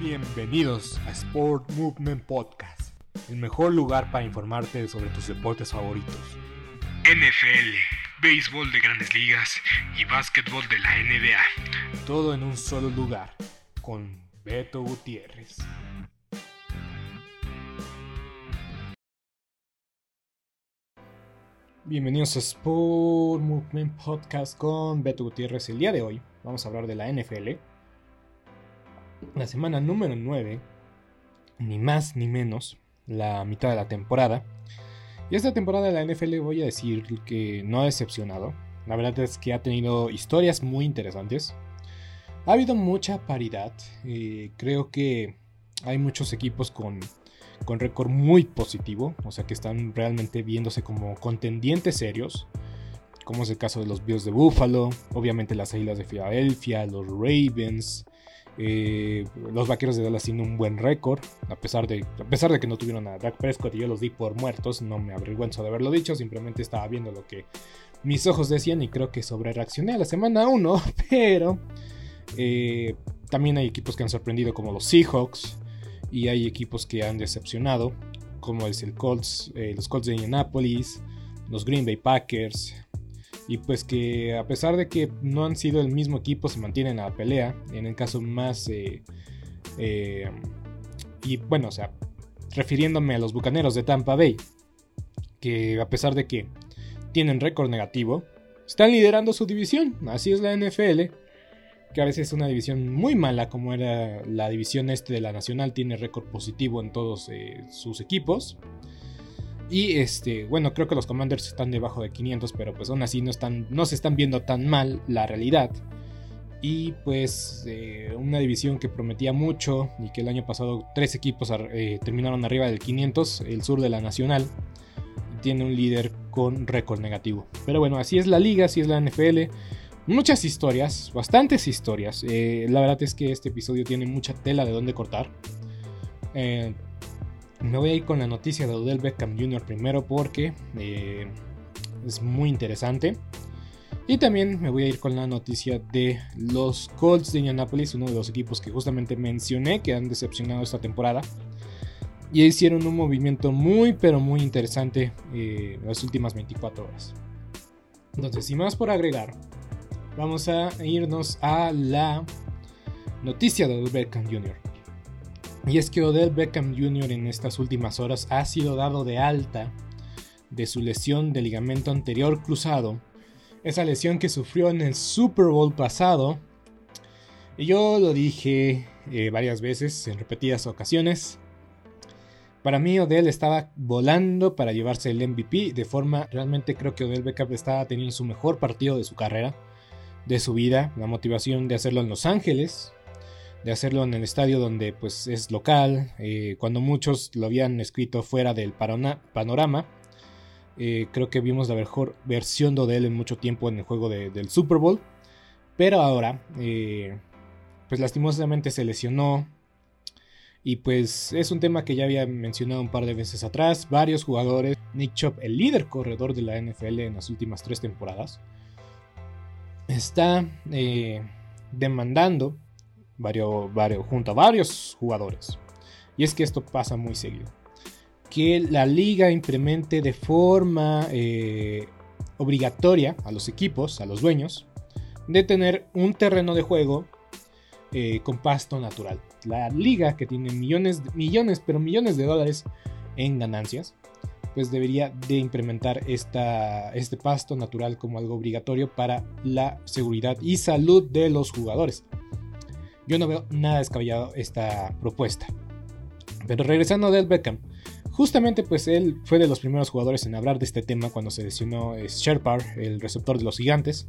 Bienvenidos a Sport Movement Podcast, el mejor lugar para informarte sobre tus deportes favoritos. NFL, béisbol de grandes ligas y básquetbol de la NBA. Todo en un solo lugar, con Beto Gutiérrez. Bienvenidos a Sport Movement Podcast con Beto Gutiérrez. El día de hoy vamos a hablar de la NFL la semana número 9, ni más ni menos, la mitad de la temporada. Y esta temporada de la NFL voy a decir que no ha decepcionado. La verdad es que ha tenido historias muy interesantes. Ha habido mucha paridad. Eh, creo que hay muchos equipos con, con récord muy positivo. O sea que están realmente viéndose como contendientes serios. Como es el caso de los Bills de Buffalo. Obviamente las Águilas de Filadelfia. Los Ravens. Eh, los vaqueros de Dallas tienen un buen récord, a pesar, de, a pesar de que no tuvieron a Dak Prescott y yo los di por muertos, no me avergüenzo de haberlo dicho, simplemente estaba viendo lo que mis ojos decían y creo que sobre reaccioné a la semana 1, pero eh, también hay equipos que han sorprendido como los Seahawks y hay equipos que han decepcionado, como es el Colts, eh, los Colts de Indianapolis, los Green Bay Packers, y pues que a pesar de que no han sido el mismo equipo, se mantienen a la pelea. En el caso más... Eh, eh, y bueno, o sea, refiriéndome a los Bucaneros de Tampa Bay, que a pesar de que tienen récord negativo, están liderando su división. Así es la NFL, que a veces es una división muy mala, como era la división este de la Nacional, tiene récord positivo en todos eh, sus equipos. Y este, bueno, creo que los Commanders están debajo de 500, pero pues aún así no, están, no se están viendo tan mal la realidad. Y pues eh, una división que prometía mucho y que el año pasado tres equipos eh, terminaron arriba del 500, el sur de la Nacional, tiene un líder con récord negativo. Pero bueno, así es la liga, así es la NFL. Muchas historias, bastantes historias. Eh, la verdad es que este episodio tiene mucha tela de dónde cortar. Me voy a ir con la noticia de Odell Beckham Jr. primero porque eh, es muy interesante. Y también me voy a ir con la noticia de los Colts de Indianapolis, uno de los equipos que justamente mencioné que han decepcionado esta temporada. Y hicieron un movimiento muy pero muy interesante eh, las últimas 24 horas. Entonces, sin más por agregar, vamos a irnos a la noticia de Odell Beckham Jr. Y es que Odell Beckham Jr. en estas últimas horas ha sido dado de alta de su lesión de ligamento anterior cruzado. Esa lesión que sufrió en el Super Bowl pasado. Y yo lo dije eh, varias veces, en repetidas ocasiones. Para mí Odell estaba volando para llevarse el MVP. De forma, realmente creo que Odell Beckham estaba teniendo su mejor partido de su carrera, de su vida. La motivación de hacerlo en Los Ángeles, de hacerlo en el estadio donde pues es local, eh, cuando muchos lo habían escrito fuera del panorama. Eh, creo que vimos la mejor versión de él en mucho tiempo en el juego del Super Bowl. Pero ahora, eh, pues lastimosamente se lesionó. Y pues es un tema que ya había mencionado un par de veces atrás. Varios jugadores, Nick Chop, el líder corredor de la NFL en las últimas tres temporadas, está demandando varios, varios, junto a varios jugadores. Y es que esto pasa muy seguido. Que la liga implemente de forma eh, obligatoria a los equipos, a los dueños, de tener un terreno de juego eh, con pasto natural. La liga que tiene millones, millones, pero millones de dólares en ganancias, pues debería de implementar esta, este pasto natural como algo obligatorio para la seguridad y salud de los jugadores. Yo no veo nada descabellado esta propuesta. Pero regresando a Del Beckham, justamente pues él fue de los primeros jugadores en hablar de este tema cuando se lesionó Sherpar, el receptor de los gigantes.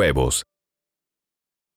huevos.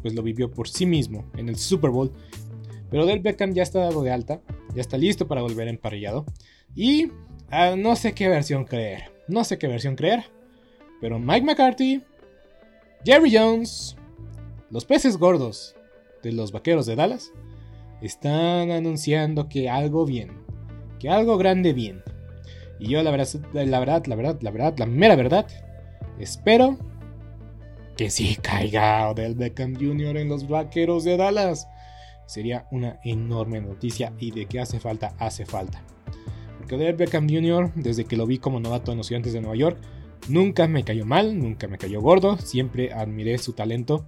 pues lo vivió por sí mismo en el Super Bowl. Pero Del Beckham ya está dado de alta, ya está listo para volver emparrillado. Y ah, no sé qué versión creer, no sé qué versión creer. Pero Mike McCarthy, Jerry Jones, los peces gordos de los vaqueros de Dallas están anunciando que algo bien, que algo grande bien. Y yo la verdad, la verdad, la verdad, la verdad, la mera verdad, espero que sí caiga Odell Beckham Jr. en los vaqueros de Dallas. Sería una enorme noticia y de que hace falta, hace falta. Porque Odell Beckham Jr., desde que lo vi como novato en los Gigantes de Nueva York, nunca me cayó mal, nunca me cayó gordo, siempre admiré su talento.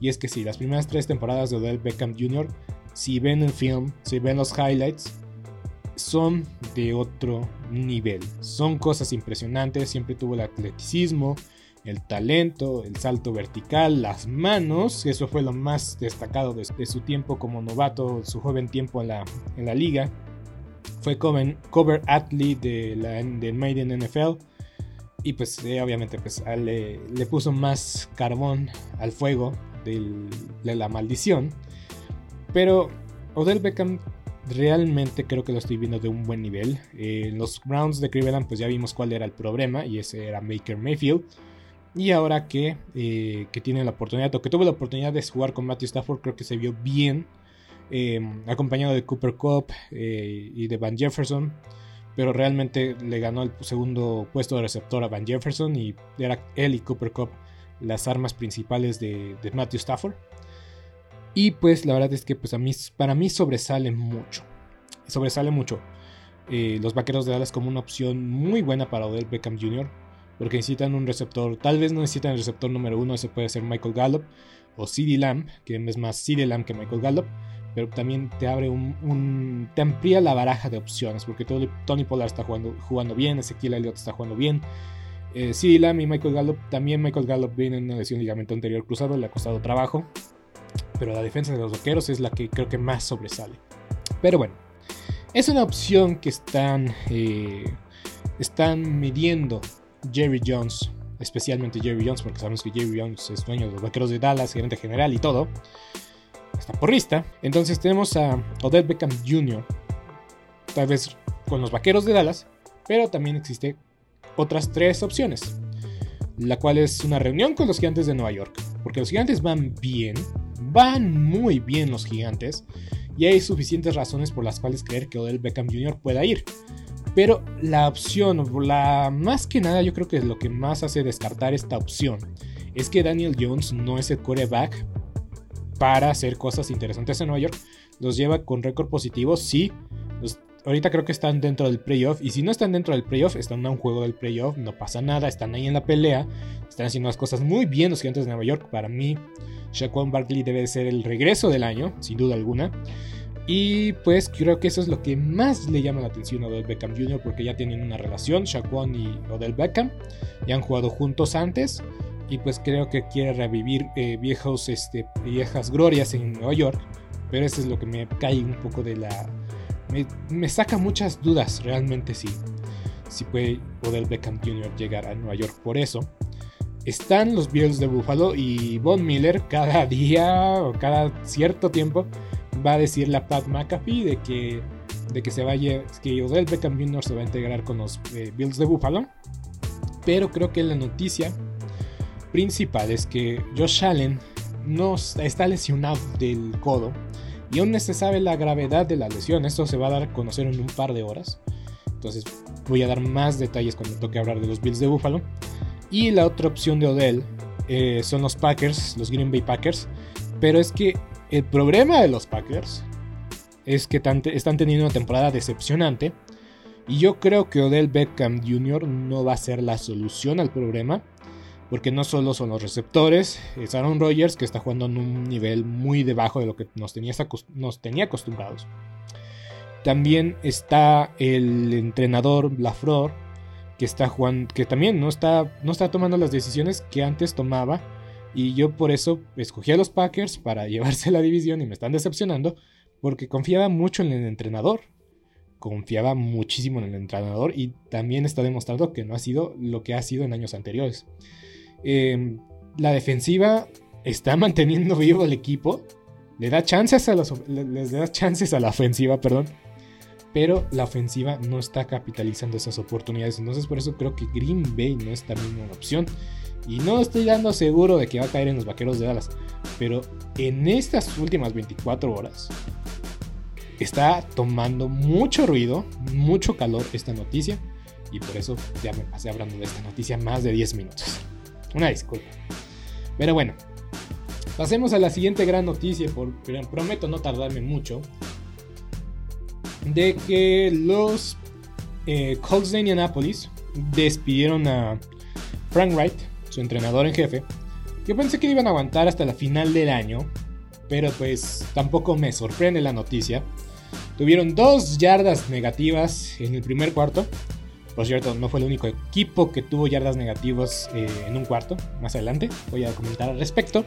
Y es que sí, las primeras tres temporadas de Odell Beckham Jr., si ven el film, si ven los highlights, son de otro nivel. Son cosas impresionantes, siempre tuvo el atleticismo, el talento, el salto vertical, las manos, eso fue lo más destacado de, su tiempo como novato, su joven tiempo en la, en la liga. Fue cover, cover athlete de la, del Maiden NFL y pues eh, obviamente pues, le, puso más carbón al fuego de la maldición. Pero Odell Beckham realmente creo que lo estoy viendo de un buen nivel. En eh, los Browns de Cleveland pues ya vimos cuál era el problema y ese era Maker Mayfield. Y ahora que, eh, que tiene la oportunidad, o que tuvo la oportunidad de jugar con Matthew Stafford, creo que se vio bien, em, acompañado de Cooper Cup eh, y de Van Jefferson. Pero realmente le ganó el segundo puesto de receptor a Van Jefferson y era él y Cooper Cup las armas principales de, Matthew Stafford. Y pues la verdad es que pues a mí, para mí sobresale mucho. Sobresale mucho. Eh, los vaqueros de Dallas como una opción muy buena para Odell Beckham Jr porque necesitan un receptor, tal vez no necesitan el receptor número uno, ese puede ser Michael Gallup o CD Lamb, que es más CD Lamb que Michael Gallup, pero también te abre un, te amplía la baraja de opciones, porque Tony Pollard está jugando, bien, Ezequiel Elliott está jugando bien, eh, CD Lamb y Michael Gallup, también Michael Gallup viene en una lesión ligamento anterior cruzado, le ha costado trabajo, pero la defensa de los vaqueros es la que creo que más sobresale. Pero bueno, es una opción que están, eh, están midiendo Jerry Jones, especialmente Jerry Jones, porque sabemos que Jerry Jones es dueño de los vaqueros de Dallas, gerente general y todo. Está porrista. Entonces tenemos a Odell Beckham Jr., tal vez con los vaqueros de Dallas, pero también existe otras tres opciones. La cual es una reunión con los gigantes de Nueva York. Porque los gigantes van bien, van muy bien los gigantes, y hay suficientes razones por las cuales creer que Odell Beckham Jr. pueda ir. Pero la opción, la más que nada, yo creo que es lo que más hace descartar esta opción es que Daniel Jones no es el coreback para hacer cosas interesantes en Nueva York. Los lleva con récord positivo, sí. ahorita creo que están dentro del playoff. Y si no están dentro del playoff, están a un juego del playoff. No pasa nada, están ahí en la pelea. Están haciendo las cosas muy bien los gigantes de Nueva York. Para mí, Shaquan Barkley debe ser el regreso del año, sin duda alguna. Y pues creo que eso es lo que más le llama la atención a Odell Beckham Jr. porque ya tienen una relación, Shaquan y Odell Beckham. Ya han jugado juntos antes. Y pues creo que quiere revivir eh, viejos, este, viejas glorias en Nueva York. Pero eso es lo que me cae un poco de la... Me, saca muchas dudas realmente si, si puede Odell Beckham Jr. llegar a Nueva York. Por eso están los Bills de Buffalo y Von Miller cada día o cada cierto tiempo va a decirle a Pat McAfee de que, de que se vaya, que Odell Beckham Jr. se va a integrar con los eh, Bills de Buffalo. Pero creo que la noticia principal es que Josh Allen no está lesionado del codo y aún no se sabe la gravedad de la lesión. Esto se va a dar a conocer en un par de horas. Entonces voy a dar más detalles cuando toque hablar de los Bills de Buffalo. Y la otra opción de Odell eh, son los Packers, los Green Bay Packers. Pero es que el problema de los Packers es que están teniendo una temporada decepcionante. Y yo creo que Odell Beckham Jr. no va a ser la solución al problema. Porque no solo son los receptores, es Aaron Rodgers que está jugando en un nivel muy debajo de lo que nos tenía, nos tenía acostumbrados. También está el entrenador Lafleur que está jugando, que también no está, no está tomando las decisiones que antes tomaba y yo por eso escogí a los Packers para llevarse la división y me están decepcionando porque confiaba mucho en el entrenador. Confiaba muchísimo en el entrenador y también está demostrando que no ha sido lo que ha sido en años anteriores. Em, la defensiva está manteniendo vivo el equipo. Le da chances a les da chances a la ofensiva, perdón. Pero la ofensiva no está capitalizando esas oportunidades. Entonces por eso creo que Green Bay no es también una opción. Y no estoy dando seguro de que va a caer en los vaqueros de Dallas. Pero en estas últimas 24 horas está tomando mucho ruido, mucho calor esta noticia. Y por eso ya me pasé hablando de esta noticia más de 10 minutos. Una disculpa. Pero bueno, pasemos a la siguiente gran noticia. Porque prometo no tardarme mucho. De que los eh, Colts de Indianapolis despidieron a Frank Wright su entrenador en jefe. Yo pensé que iban a aguantar hasta la final del año, pero pues tampoco me sorprende la noticia. Tuvieron dos yardas negativas en el primer cuarto. Por cierto, no fue el único equipo que tuvo yardas negativas eh, en un cuarto. Más adelante voy a comentar al respecto.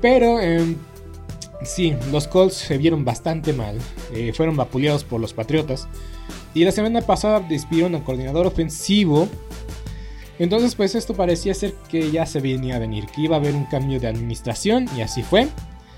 Pero eh, sí, los Colts se vieron bastante mal. Eh, fueron vapuleados por los Patriotas. Y la semana pasada despidieron al coordinador ofensivo entonces pues esto parecía ser que ya se venía a venir, que iba a haber un cambio de administración y así fue.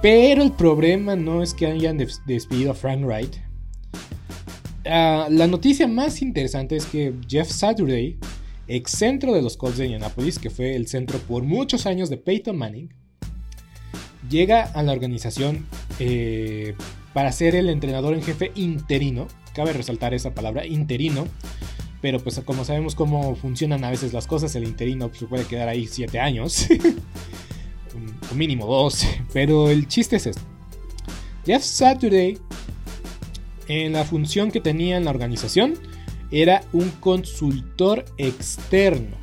Pero el problema no es que hayan despedido a Frank Wright. Ah, la noticia más interesante es que Jeff Saturday, ex centro de los Colts de Indianapolis, que fue el centro por muchos años de Peyton Manning, llega a la organización eh, para ser el entrenador en jefe interino. Cabe resaltar esa palabra, interino. Pero pues como sabemos cómo funcionan a veces las cosas, el interino pues, puede quedar ahí 7 años. o mínimo 2. Pero el chiste es esto. Jeff Saturday, en la función que tenía en la organización, era un consultor externo.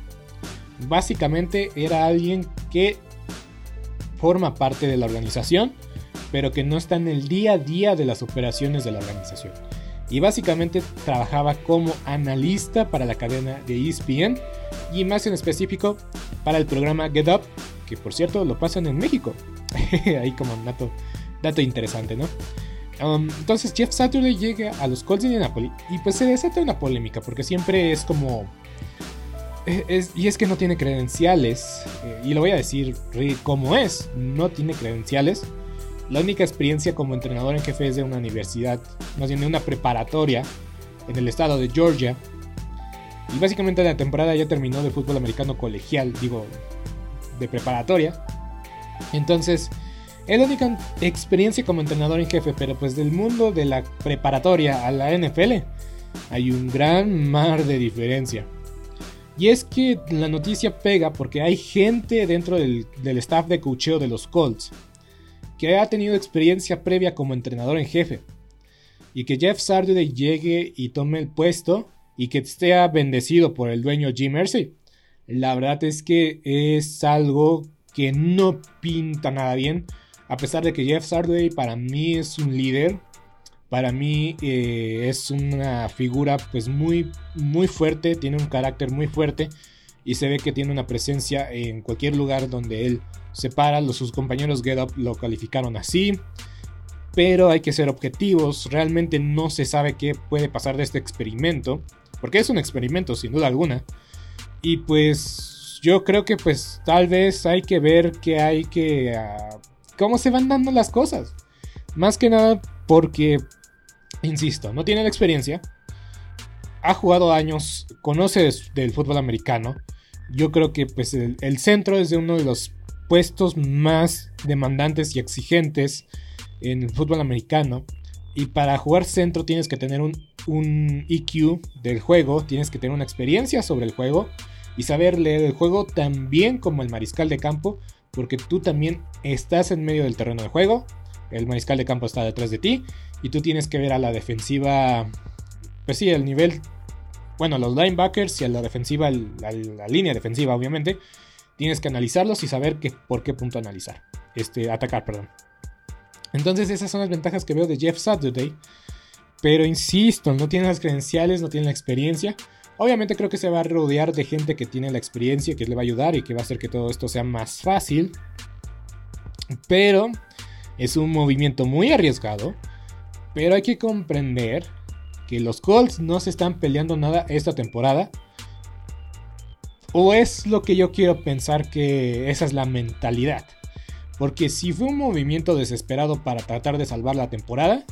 Básicamente era alguien que forma parte de la organización, pero que no está en el día a día de las operaciones de la organización. Y básicamente trabajaba como analista para la cadena de ESPN y más en específico para el programa Get Up, que por cierto lo pasan en México. Ahí como dato, dato interesante, ¿no? Um, entonces Jeff Saturday llega a los Colts de Indianapolis y pues se desata una polémica porque siempre es como... y es que no tiene credenciales, eh, y lo voy a decir como es, no tiene credenciales. La única experiencia como entrenador en jefe es de una universidad, más bien de una preparatoria en el estado de Georgia. Y básicamente la temporada ya terminó de fútbol americano colegial, digo, de preparatoria. Entonces, es la única experiencia como entrenador en jefe, pero pues del mundo de la preparatoria a la NFL hay un gran mar de diferencia. Y es que la noticia pega porque hay gente dentro del, staff de cocheo de los Colts que ha tenido experiencia previa como entrenador en jefe. Y que Jeff Saturday llegue y tome el puesto y que esté bendecido por el dueño Jim Mercy. La verdad es que es algo que no pinta nada bien a pesar de que Jeff Saturday para mí es un líder, para mí eh, es una figura pues muy, muy fuerte, tiene un carácter muy fuerte y se ve que tiene una presencia en cualquier lugar donde él se para. Los, sus compañeros Get Up lo calificaron así. Pero hay que ser objetivos, realmente no se sabe qué puede pasar de este experimento, porque es un experimento sin duda alguna. Y pues yo creo que pues tal vez hay que ver que hay que ah, cómo se van dando las cosas. Más que nada porque, insisto, no tiene la experiencia. Ha jugado años, conoce del fútbol americano. Yo creo que pues, el, centro es de uno de los puestos más demandantes y exigentes en el fútbol americano. Y para jugar centro tienes que tener un, un EQ del juego, tienes que tener una experiencia sobre el juego y saber leer el juego tan bien como el mariscal de campo porque tú también estás en medio del terreno de juego, el mariscal de campo está detrás de ti y tú tienes que ver a la defensiva, pues sí, el nivel, bueno, los linebackers y a la defensiva, la, la línea defensiva obviamente, tienes que analizarlos y saber por qué punto analizar, este, atacar, perdón. Entonces esas son las ventajas que veo de Jeff Saturday, pero insisto, no tiene las credenciales, no tiene la experiencia. Obviamente creo que se va a rodear de gente que tiene la experiencia, que le va a ayudar y que va a hacer que todo esto sea más fácil. Pero es un movimiento muy arriesgado. Pero hay que comprender que los Colts no se están peleando nada esta temporada. O es lo que yo quiero pensar que esa es la mentalidad. Porque si fue un movimiento desesperado para tratar de salvar la temporada,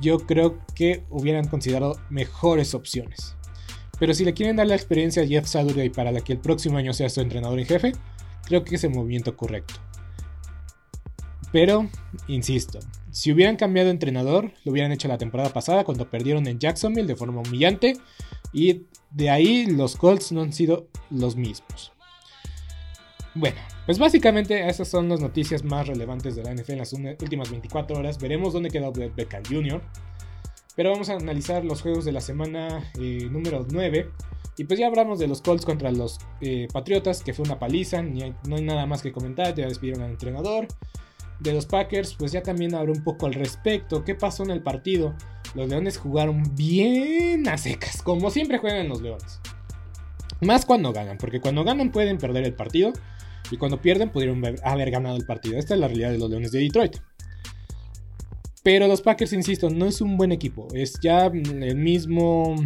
yo creo que hubieran considerado mejores opciones. Pero si le quieren dar la experiencia a Jeff Saturday para la que el próximo año sea su entrenador en jefe, creo que es el movimiento correcto. Pero, insisto, si hubieran cambiado de entrenador, lo hubieran hecho la temporada pasada cuando perdieron en Jacksonville de forma humillante. Y de ahí los Colts no han sido los mismos. Bueno, pues básicamente esas son las noticias más relevantes de la NFL en las últimas 24 horas. Veremos dónde queda Beckham Jr. Pero vamos a analizar los juegos de la semana eh, número 9. Y pues ya hablamos de los Colts contra los eh, Patriotas, que fue una paliza. no hay nada más que comentar, ya despidieron al entrenador. De los Packers, pues ya también hablé un poco al respecto. ¿Qué pasó en el partido? Los Leones jugaron bien a secas, como siempre juegan los Leones. Más cuando ganan, porque cuando ganan pueden perder el partido. Y cuando pierden pudieron haber ganado el partido. Esta es la realidad de los Leones de Detroit. Pero los Packers, insisto, no es un buen equipo. Es ya el mismo.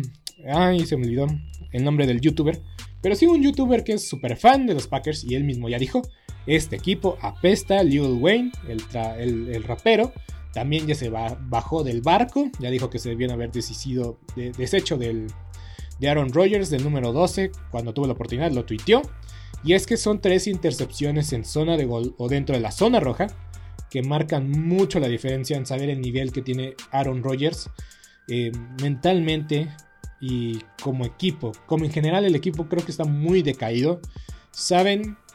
Ay, se me olvidó el nombre del youtuber. Pero sí un youtuber que es súper fan de los Packers y él mismo ya dijo, este equipo apesta, Lil Wayne, el, rapero, también ya se bajó del barco, ya dijo que se debían haber deshecho de, deshecho del, de Aaron Rodgers, del número 12, cuando tuvo la oportunidad, lo tuiteó. Y es que son tres intercepciones en zona de gol o dentro de la zona roja que marcan mucho la diferencia en saber el nivel que tiene Aaron Rodgers eh, mentalmente y como equipo. Como en general el equipo creo que está muy decaído. Saben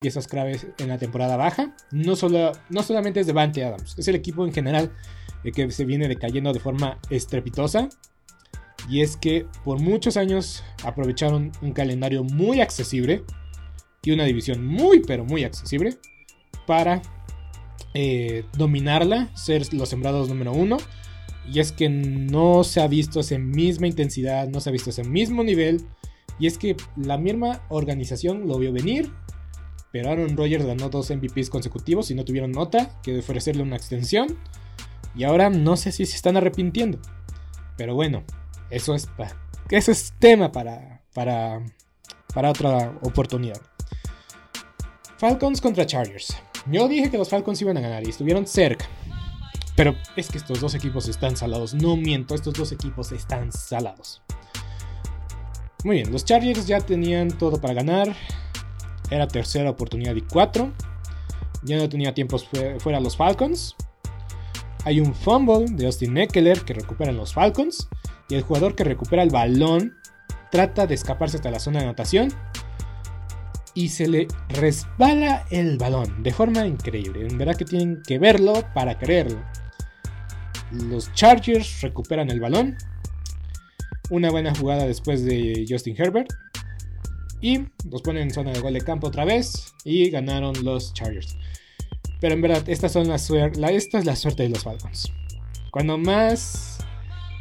piezas claves en la temporada baja. No, solo, no solamente es Devante Adams, es el equipo en general que se viene decayendo de forma estrepitosa. Y es que por muchos años aprovecharon un calendario muy accesible y una división muy pero muy accesible para eh, dominarla, ser los sembrados número uno. Y es que no se ha visto esa misma intensidad, no se ha visto ese mismo nivel. Y es que la misma organización lo vio venir pero Aaron Rodgers ganó dos MVPs consecutivos y no tuvieron nota que ofrecerle una extensión. Y ahora no sé si se están arrepintiendo. Pero bueno, eso es, eso es tema para, para, para otra oportunidad. Falcons contra Chargers. Yo dije que los Falcons iban a ganar y estuvieron cerca. Pero es que estos dos equipos están salados. No miento, estos dos equipos están salados. Muy bien, los Chargers ya tenían todo para ganar. Era tercera oportunidad y cuatro. Ya no tenía tiempos fuera los Falcons. Hay un fumble de Austin Eckler que recuperan los Falcons. Y el jugador que recupera el balón trata de escaparse hasta la zona de anotación. Y se le resbala el balón de forma increíble. En verdad que tienen que verlo para creerlo. Los Chargers recuperan el balón. Una buena jugada después de Justin Herbert. Y los ponen en zona de gol de campo otra vez. Y ganaron los Chargers. Pero en verdad, son esta es la suerte de los Falcons. Cuando más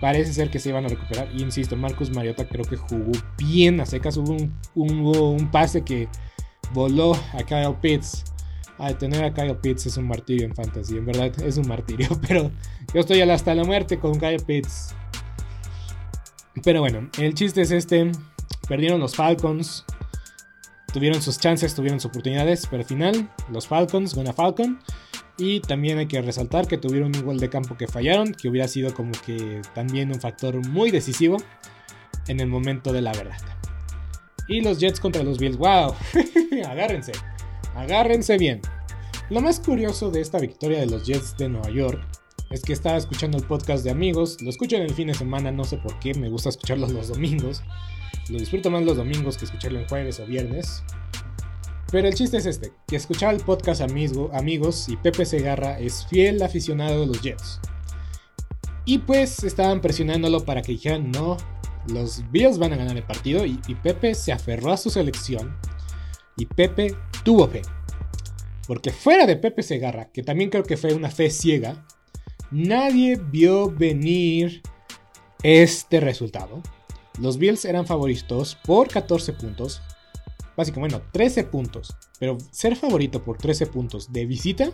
parece ser que se iban a recuperar. Y insisto, Marcus Mariota creo que jugó bien a secas. Hubo un, un, pase que voló a Kyle Pitts. A tener a Kyle Pitts es un martirio en fantasy. En verdad es un martirio. Pero yo estoy hasta la muerte con Kyle Pitts. Pero bueno, el chiste es este. Perdieron los Falcons. Tuvieron sus chances, tuvieron sus oportunidades, pero al final los Falcons, buena Falcon. Y también hay que resaltar que tuvieron un gol de campo que fallaron, que hubiera sido como que también un factor muy decisivo en el momento de la verdad. Y los Jets contra los Bills, wow, agárrense, agárrense bien. Lo más curioso de esta victoria de los Jets de Nueva York es que estaba escuchando el podcast de amigos, lo escucho en el fin de semana, no sé por qué, me gusta escucharlos los domingos. Lo disfruto más los domingos que escucharlo en jueves o viernes. Pero el chiste es este, que escuchaba el podcast amigo, amigos y Pepe Segarra es fiel aficionado de los Jets. Y pues estaban presionándolo para que dijeran, no, los Bills van a ganar el partido y, y Pepe se aferró a su selección y Pepe tuvo fe. Porque fuera de Pepe Segarra, que también creo que fue una fe ciega, nadie vio venir este resultado. Los Bills eran favoritos por 14 puntos. Básicamente, bueno, 13 puntos. Pero ser favorito por 13 puntos de visita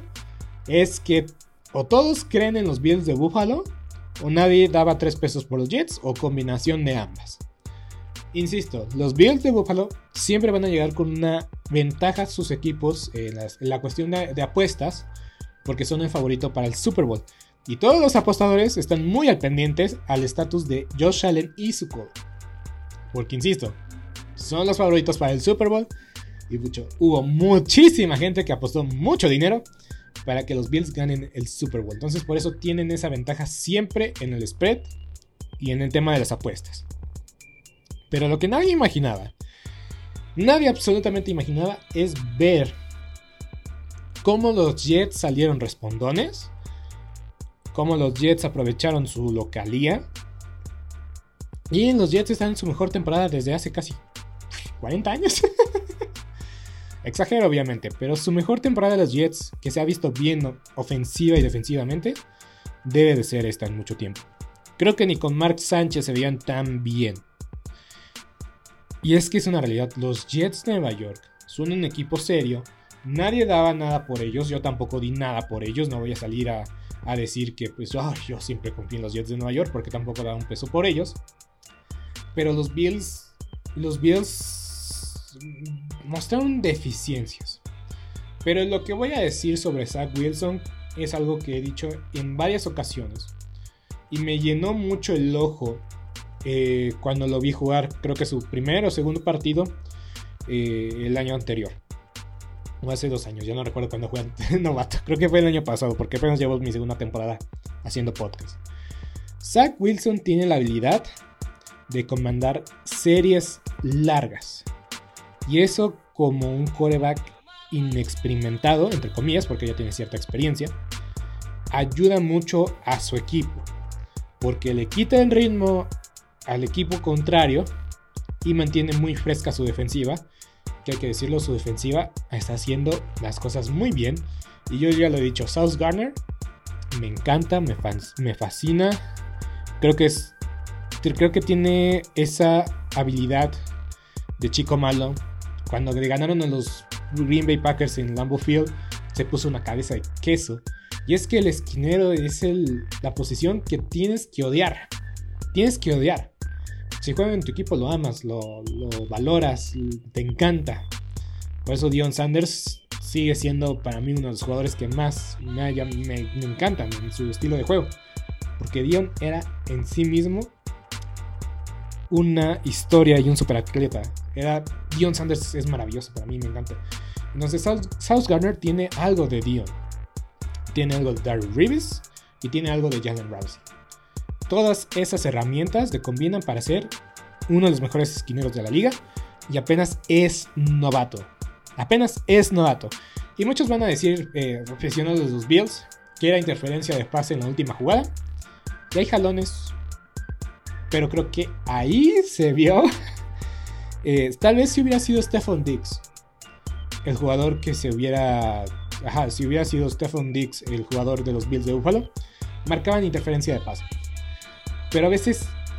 es que o todos creen en los Bills de Buffalo o nadie daba 3 pesos por los Jets o combinación de ambas. Insisto, los Bills de Buffalo siempre van a llegar con una ventaja a sus equipos en, la cuestión de, apuestas porque son el favorito para el Super Bowl. Y todos los apostadores están muy al pendientes al estatus de Josh Allen y su codo. Porque insisto, son los favoritos para el Super Bowl. Y hubo muchísima gente que apostó mucho dinero para que los Bills ganen el Super Bowl. Entonces por eso tienen esa ventaja siempre en el spread y en el tema de las apuestas. Pero lo que nadie imaginaba, nadie absolutamente imaginaba es ver cómo los Jets salieron respondones, cómo los Jets aprovecharon su localía. Y los Jets están en su mejor temporada desde hace casi 40 años. Exagero, obviamente, pero su mejor temporada de los Jets, que se ha visto bien ofensiva y defensivamente, debe de ser esta en mucho tiempo. Creo que ni con Mark Sánchez se veían tan bien. Y es que es una realidad, los Jets de Nueva York son un equipo serio, nadie daba nada por ellos, yo tampoco di nada por ellos, no voy a salir a, decir que pues yo siempre confío en los Jets de Nueva York porque tampoco daba un peso por ellos. Pero los Bills, los Bills mostraron deficiencias. Pero lo que voy a decir sobre Zach Wilson es algo que he dicho en varias ocasiones. Y me llenó mucho el ojo eh, cuando lo vi jugar, creo que su primer o segundo partido eh, el año anterior. O hace dos años, ya no recuerdo cuándo fue novato. Creo que fue el año pasado, porque apenas llevo mi segunda temporada haciendo podcast. Zach Wilson tiene la habilidad de comandar series largas. Y eso como un coreback inexperimentado, entre comillas, porque ya tiene cierta experiencia, ayuda mucho a su equipo. Porque le quita el ritmo al equipo contrario y mantiene muy fresca su defensiva. Que hay que decirlo, su defensiva está haciendo las cosas muy bien. Y yo ya lo he dicho, South Garner me encanta, me, me fascina. Creo que es. Creo que tiene esa habilidad de chico malo. Cuando ganaron a los Green Bay Packers en Lambeau Field, se puso una cabeza de queso. Y es que el esquinero es la posición que tienes que odiar. Tienes que odiar. Si juega en tu equipo lo amas, lo, valoras, te encanta. Por eso Dion Sanders sigue siendo para mí uno de los jugadores que más me, encantan en su estilo de juego. Porque Dion era en sí mismo una historia y un superatleta. Era, Dion Sanders es maravilloso, para mí me encanta. Entonces South, Garner tiene algo de Dion. Tiene algo de Darryl Reeves y tiene algo de Jalen Rousey. Todas esas herramientas le combinan para ser uno de los mejores esquineros de la liga y apenas es novato. Apenas es novato. Y muchos van a decir, eh, aficionados de los Bills, que era interferencia de pase en la última jugada. Y hay jalones. Pero creo que ahí se vio. Eh, tal vez si hubiera sido Stephon Diggs. El jugador que se hubiera. Ajá, si hubiera sido Stephon Diggs el jugador de los Bills de Buffalo. Marcaban interferencia de pase. Pero a veces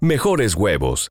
mejores huevos.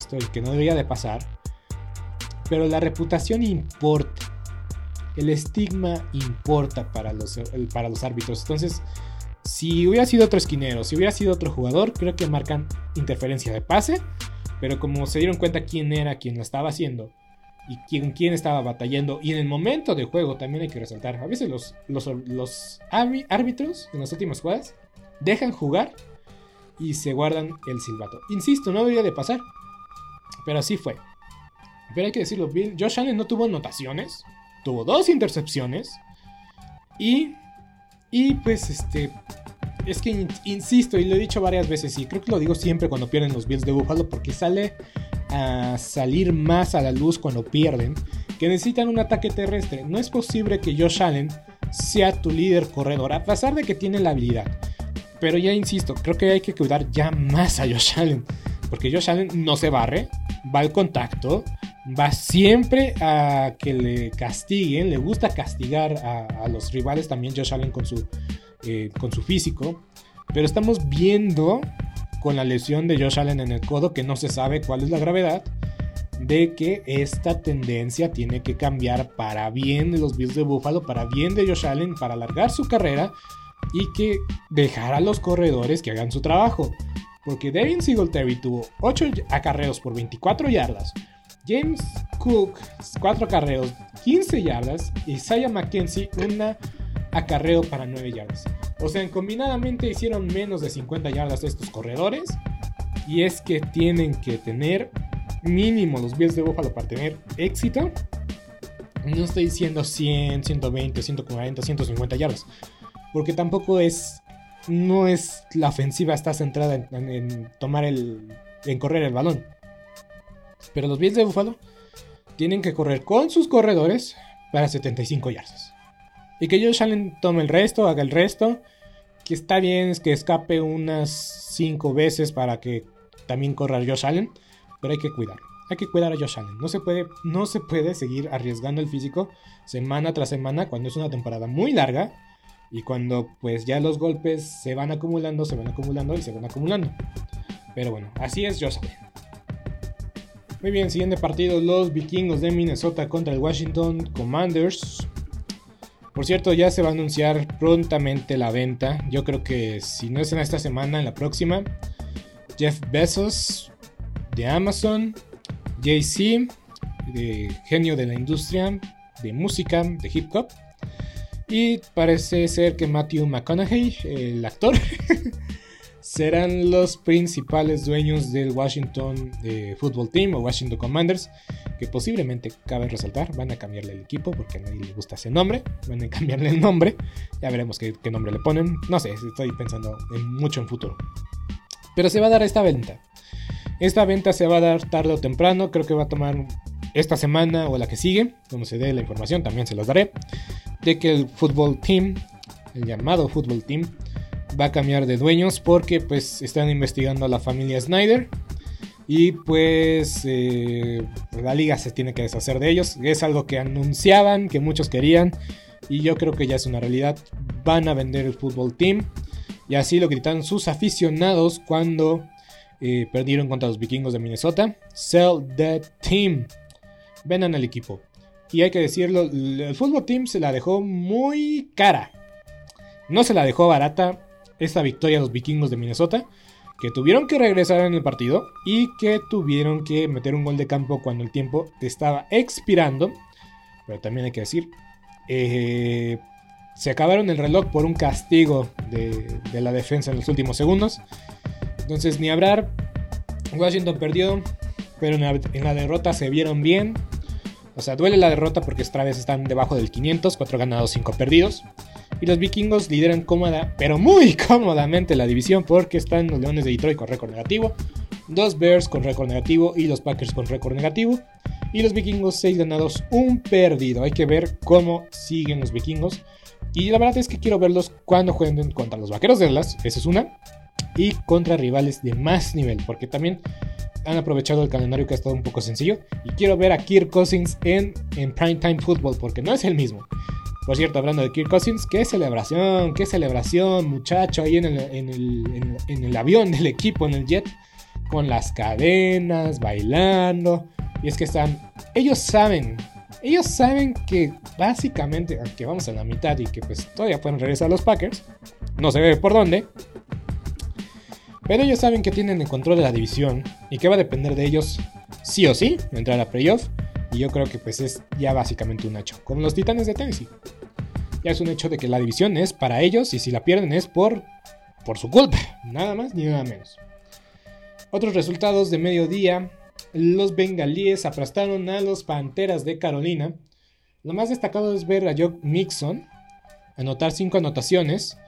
Esto es que no debería de pasar. Pero la reputación importa. el estigma importa para los, para los árbitros. Entonces, si hubiera sido otro esquinero, si hubiera sido otro jugador, creo que marcan interferencia de pase. Pero como se dieron cuenta quién era quien lo estaba haciendo y quién, quién estaba batallando, y en el momento de juego también hay que resaltar, a veces los, los, árbitros en las últimas jugadas dejan jugar y se guardan el silbato. Insisto, no debería de pasar, pero así fue. Pero hay que decirlo, Josh Allen no tuvo anotaciones, tuvo dos intercepciones y y pues este es que insisto y lo he dicho varias veces y creo que lo digo siempre cuando pierden los Bills de Buffalo porque sale a salir más a la luz cuando pierden que necesitan un ataque terrestre. No es posible que Josh Allen sea tu líder corredor a pesar de que tiene la habilidad. Pero ya insisto, creo que hay que cuidar ya más a Josh Allen porque Josh Allen no se barre, va al contacto, va siempre a que le castiguen, le gusta castigar a, los rivales también Josh Allen con su, eh, con su físico, pero estamos viendo con la lesión de Josh Allen en el codo que no se sabe cuál es la gravedad de que esta tendencia tiene que cambiar para bien de los Bills de Buffalo, para bien de Josh Allen, para alargar su carrera y que dejar a los corredores que hagan su trabajo. Porque Devin Singletary tuvo 8 acarreos por 24 yardas, James Cook, 4 acarreos, 15 yardas. Y Isaiah McKenzie, una acarreo para 9 yardas. O sea, combinadamente hicieron menos de 50 yardas estos corredores. Y es que tienen que tener mínimo los Bills de Buffalo para tener éxito. No estoy diciendo 100, 120, 140, 150 yardas. Porque tampoco es. No es la ofensiva está centrada en, tomar el. en correr el balón. Pero los Bills de Buffalo tienen que correr con sus corredores para 75 yardas. Y que Josh Allen tome el resto, haga el resto. Que está bien es que escape unas 5 veces para que también corra Josh Allen. Pero hay que cuidarlo. Hay que cuidar a Josh Allen. No se puede, no se puede seguir arriesgando el físico semana tras semana cuando es una temporada muy larga. Y cuando pues ya los golpes se van acumulando, se van acumulando y se van acumulando. Pero bueno, así es Josh Allen. Muy bien, siguiente partido, los vikingos de Minnesota contra el Washington Commanders. Por cierto, ya se va a anunciar prontamente la venta. Yo creo que si no es en esta semana, en la próxima. Jeff Bezos de Amazon, JC, de genio de la industria, de música, de hip hop. Y parece ser que Matthew McConaughey, el actor, serán los principales dueños del Washington eh, Football Team o Washington Commanders, que posiblemente cabe resaltar, van a cambiarle el equipo porque a nadie le gusta ese nombre, van a cambiarle el nombre, ya veremos qué, nombre le ponen, no sé, estoy pensando en mucho en futuro. Pero se va a dar esta venta. Esta venta se va a dar tarde o temprano, creo que va a tomar esta semana o la que sigue, como se dé la información, también se los daré, de que el Football Team, el llamado Football Team, va a cambiar de dueños porque pues están investigando a la familia Snyder y pues eh, la liga se tiene que deshacer de ellos. Es algo que anunciaban, que muchos querían y yo creo que ya es una realidad. Van a vender el fútbol team y así lo gritaron sus aficionados cuando eh, perdieron contra los vikingos de Minnesota. Sell that team. Vendan al equipo. Y hay que decirlo, el fútbol team se la dejó muy cara. No se la dejó barata esta victoria a los vikingos de Minnesota, que tuvieron que regresar en el partido y que tuvieron que meter un gol de campo cuando el tiempo estaba expirando. Pero también hay que decir, eh, se acabaron el reloj por un castigo de, la defensa en los últimos segundos. Entonces ni hablar, Washington perdió, pero en la, derrota se vieron bien. O sea, duele la derrota porque esta vez están debajo del 500, 4 ganados, 5 perdidos. Y los vikingos lideran cómoda, pero muy cómodamente la división porque están los Leones de Detroit con récord negativo, dos Bears con récord negativo y los Packers con récord negativo. Y los vikingos 6 ganados, un perdido. Hay que ver cómo siguen los vikingos. Y la verdad es que quiero verlos cuando jueguen contra los Vaqueros de Dallas, esa es una. Y contra rivales de más nivel, porque también han aprovechado el calendario que ha estado un poco sencillo. Y quiero ver a Kirk Cousins en, en Primetime Football, porque no es el mismo. Por cierto, hablando de Kirk Cousins, qué celebración, qué celebración, muchacho, ahí en el, avión del equipo, en el jet, con las cadenas, bailando. Y es que están, ellos saben ellos saben que básicamente, aunque vamos a la mitad y que pues todavía pueden regresar los Packers, no se ve por dónde, pero ellos saben que tienen el control de la división y que va a depender de ellos sí o sí entrar a playoff. Y yo creo que pues es ya básicamente un hecho. Con los Titanes de Tennessee. Ya es un hecho de que la división es para ellos y si la pierden es por, por su culpa. Nada más ni nada menos. Otros resultados de mediodía. Los bengalíes aplastaron a los Panteras de Carolina. Lo más destacado es ver a Joe Mixon anotar 5 anotaciones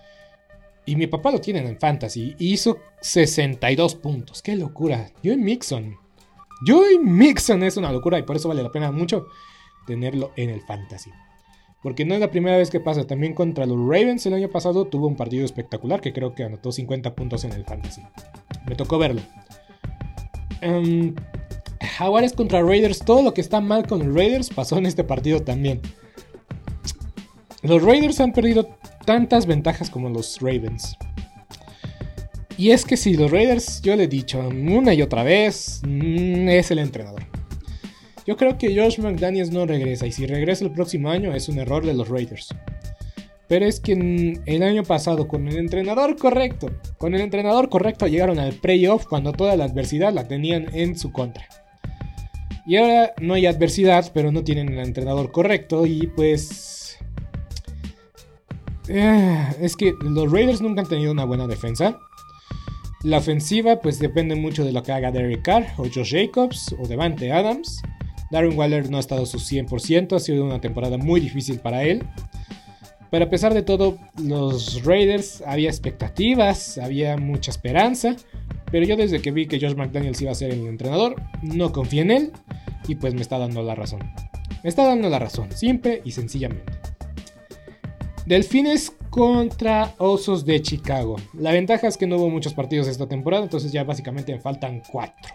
y mi papá lo tiene en Fantasy. Y hizo 62 puntos. ¡Qué locura! Joey Mixon. Joey Mixon es una locura y por eso vale la pena mucho tenerlo en el Fantasy. Porque no es la primera vez que pasa. También contra los Ravens el año pasado tuvo un partido espectacular que creo que anotó 50 puntos en el Fantasy. Me tocó verlo. Um, contra Raiders. Todo lo que está mal con los Raiders pasó en este partido también. Los Raiders han perdido tantas ventajas como los Ravens. Y es que si los Raiders, yo le he dicho una y otra vez, mm, es el entrenador. Yo creo que Josh McDaniels no regresa y si regresa el próximo año es un error de los Raiders. Pero es que el año pasado con el entrenador correcto, con el entrenador correcto llegaron al playoff cuando toda la adversidad la tenían en su contra. Y ahora no hay adversidad, pero no tienen el entrenador correcto y pues es que los Raiders nunca han tenido una buena defensa. La ofensiva pues depende mucho de lo que haga Derek Carr o Josh Jacobs o Devante Adams. Darren Waller no ha estado a su 100%, ha sido una temporada muy difícil para él. Pero a pesar de todo, los Raiders había expectativas, había mucha esperanza. Pero yo desde que vi que Josh McDaniels iba a ser el entrenador, no confié en él y pues me está dando la razón. Me está dando la razón, simple y sencillamente. Delfines contra Osos de Chicago. La ventaja es que no hubo muchos partidos esta temporada, entonces ya básicamente me faltan cuatro.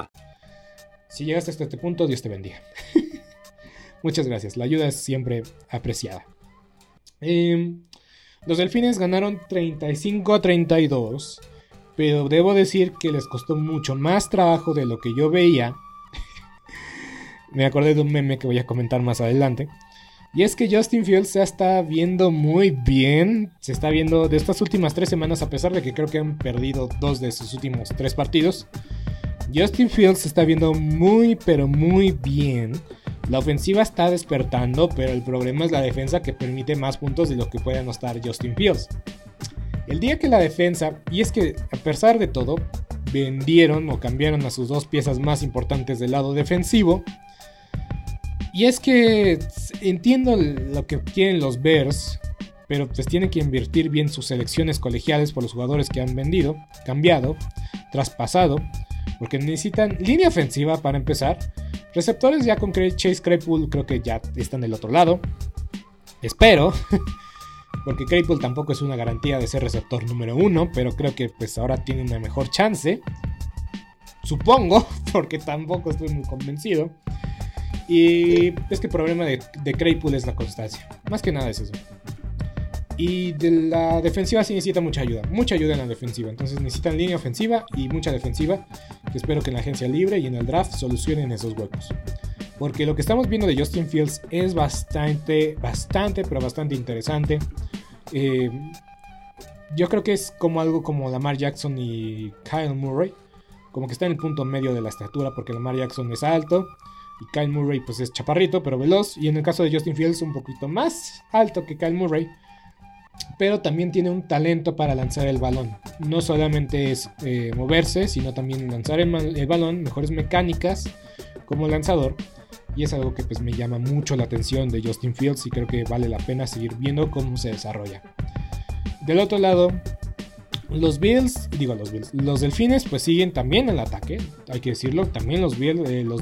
Si llegaste hasta este punto, Dios te bendiga. Muchas gracias, la ayuda es siempre apreciada. Em, los delfines ganaron 35 a 32, pero debo decir que les costó mucho más trabajo de lo que yo veía. Me acordé de un meme que voy a comentar más adelante. Y es que Justin Fields se está viendo muy bien. Se está viendo de estas últimas tres semanas, a pesar de que creo que han perdido dos de sus últimos tres partidos. Justin Fields está viendo muy pero muy bien. La ofensiva está despertando, pero el problema es la defensa que permite más puntos de lo que puede anotar Justin Fields. El día que la defensa, y es que a pesar de todo, vendieron o cambiaron a sus dos piezas más importantes del lado defensivo. Y es que entiendo lo que quieren los Bears, pero pues tienen que invertir bien sus selecciones colegiales por los jugadores que han vendido, cambiado, traspasado porque necesitan línea ofensiva para empezar. Receptores ya con Chase Claypool creo que ya están del otro lado. Espero. Porque Claypool tampoco es una garantía de ser receptor número uno. Pero creo que pues ahora tiene una mejor chance. Supongo. Porque tampoco estoy muy convencido. Y es que el problema de, de es la constancia. Más que nada es eso. Y de la defensiva sí necesita mucha ayuda, mucha ayuda en la defensiva. Entonces necesitan línea ofensiva y mucha defensiva. Que espero que en la agencia libre y en el draft solucionen esos huecos. Porque lo que estamos viendo de Justin Fields es bastante, bastante, pero bastante interesante. Eh, yo creo que es como algo como Lamar Jackson y Kyle Murray. Como que está en el punto medio de la estatura porque Lamar Jackson es alto. Y Kyle Murray pues es chaparrito pero veloz. Y en el caso de Justin Fields un poquito más alto que Kyle Murray pero también tiene un talento para lanzar el balón. No solamente es eh, moverse, sino también lanzar el, balón, mejores mecánicas como lanzador. Y es algo que pues me llama mucho la atención de Justin Fields y creo que vale la pena seguir viendo cómo se desarrolla. Del otro lado, Los Bills, digo los Bills, los Delfines pues siguen también el ataque, hay que decirlo, también los Bills, eh, los,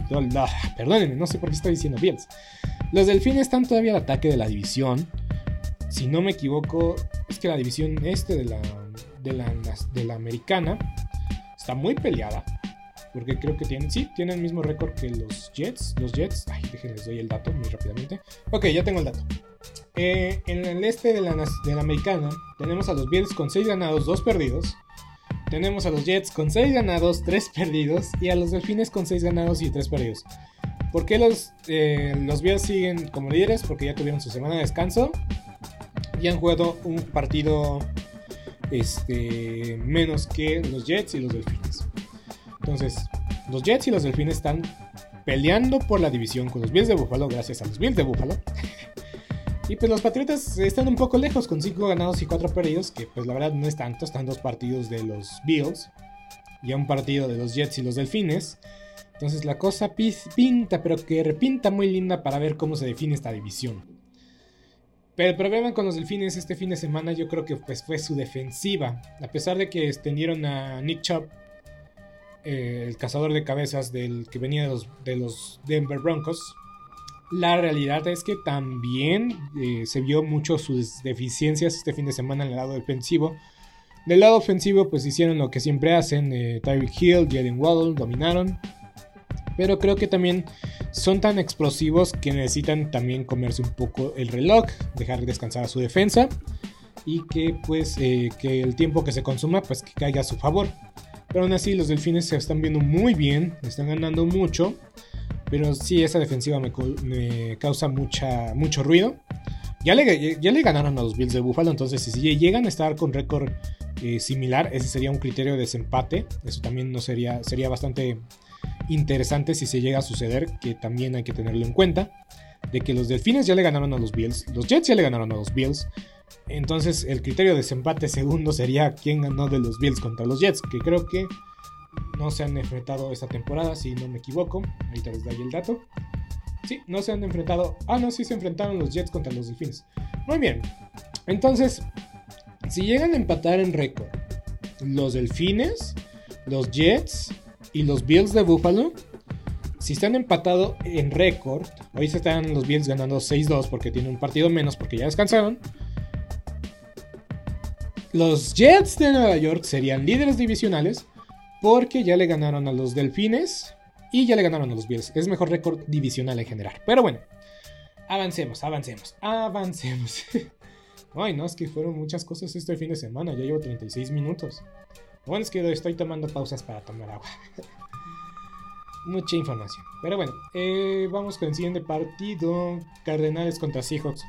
perdónenme, no sé por qué estoy diciendo Bills. Los Delfines están todavía al ataque de la división, si no me equivoco, es que la división este de la, de la, de la americana está muy peleada, porque creo que tienen, sí, tienen el mismo récord que los Jets, los Jets, ay, déjenles doy el dato muy rápidamente. Ok, ya tengo el dato. Eh, en el este de la, de la americana tenemos a los Bills con 6 ganados, 2 perdidos. Tenemos a los Jets con 6 ganados, 3 perdidos. Y a los Delfines con 6 ganados y 3 perdidos. ¿Por qué los, eh, los Bills siguen como líderes? Porque ya tuvieron su semana de descanso. Y han jugado un partido este, menos que los Jets y los Delfines. Entonces, los Jets y los Delfines están peleando por la división con los Bills de Buffalo gracias a los Bills de Buffalo. Y pues los Patriotas están un poco lejos con 5 ganados y 4 perdidos, que pues la verdad no es tanto, están dos partidos de los Bills y un partido de los Jets y los Delfines. Entonces la cosa pinta, pero que repinta muy linda para ver cómo se define esta división. Pero el problema con los Delfines este fin de semana yo creo que pues fue su defensiva. A pesar de que extendieron a Nick Chubb, eh, el cazador de cabezas del que venía de los, de los Denver Broncos, la realidad es que también eh, se vio mucho sus deficiencias este fin de semana en el lado defensivo. Del lado ofensivo, pues hicieron lo que siempre hacen: eh, Tyreek Hill, Jalen Waddle dominaron. Pero creo que también son tan explosivos que necesitan también comerse un poco el reloj, dejar descansar a su defensa y que pues eh, que el tiempo que se consuma pues que caiga a su favor. Pero aún así los delfines se están viendo muy bien, están ganando mucho. Pero sí, esa defensiva me, causa mucha, mucho ruido. Ya le, ya le, ganaron a los Bills de Buffalo, entonces si llegan a estar con récord eh, similar, ese sería un criterio de desempate. Eso también no sería, sería bastante interesante si se llega a suceder, que también hay que tenerlo en cuenta. De que los Delfines ya le ganaron a los Bills, los Jets ya le ganaron a los Bills. Entonces el criterio de desempate segundo sería quién ganó de los Bills contra los Jets, que creo que no se han enfrentado esta temporada, si no me equivoco. Ahorita les doy el dato. Sí, no se han enfrentado. Ah, no, sí se enfrentaron los Jets contra los Delfines. Muy bien. Entonces, si llegan a empatar en récord los Delfines, los Jets y los Bills de Buffalo, si están empatados en récord, hoy se están los Bills ganando 6-2 porque tienen un partido menos porque ya descansaron. Los Jets de Nueva York serían líderes divisionales porque ya le ganaron a los Delfines y ya le ganaron a los Bills. Es mejor récord divisional en general. Pero bueno, avancemos, avancemos, avancemos. Ay, no, es que fueron muchas cosas este fin de semana. Ya llevo 36 minutos. Bueno, es que estoy tomando pausas para tomar agua. Mucha información. Pero bueno, eh, vamos con el siguiente partido. Cardenales contra Seahawks.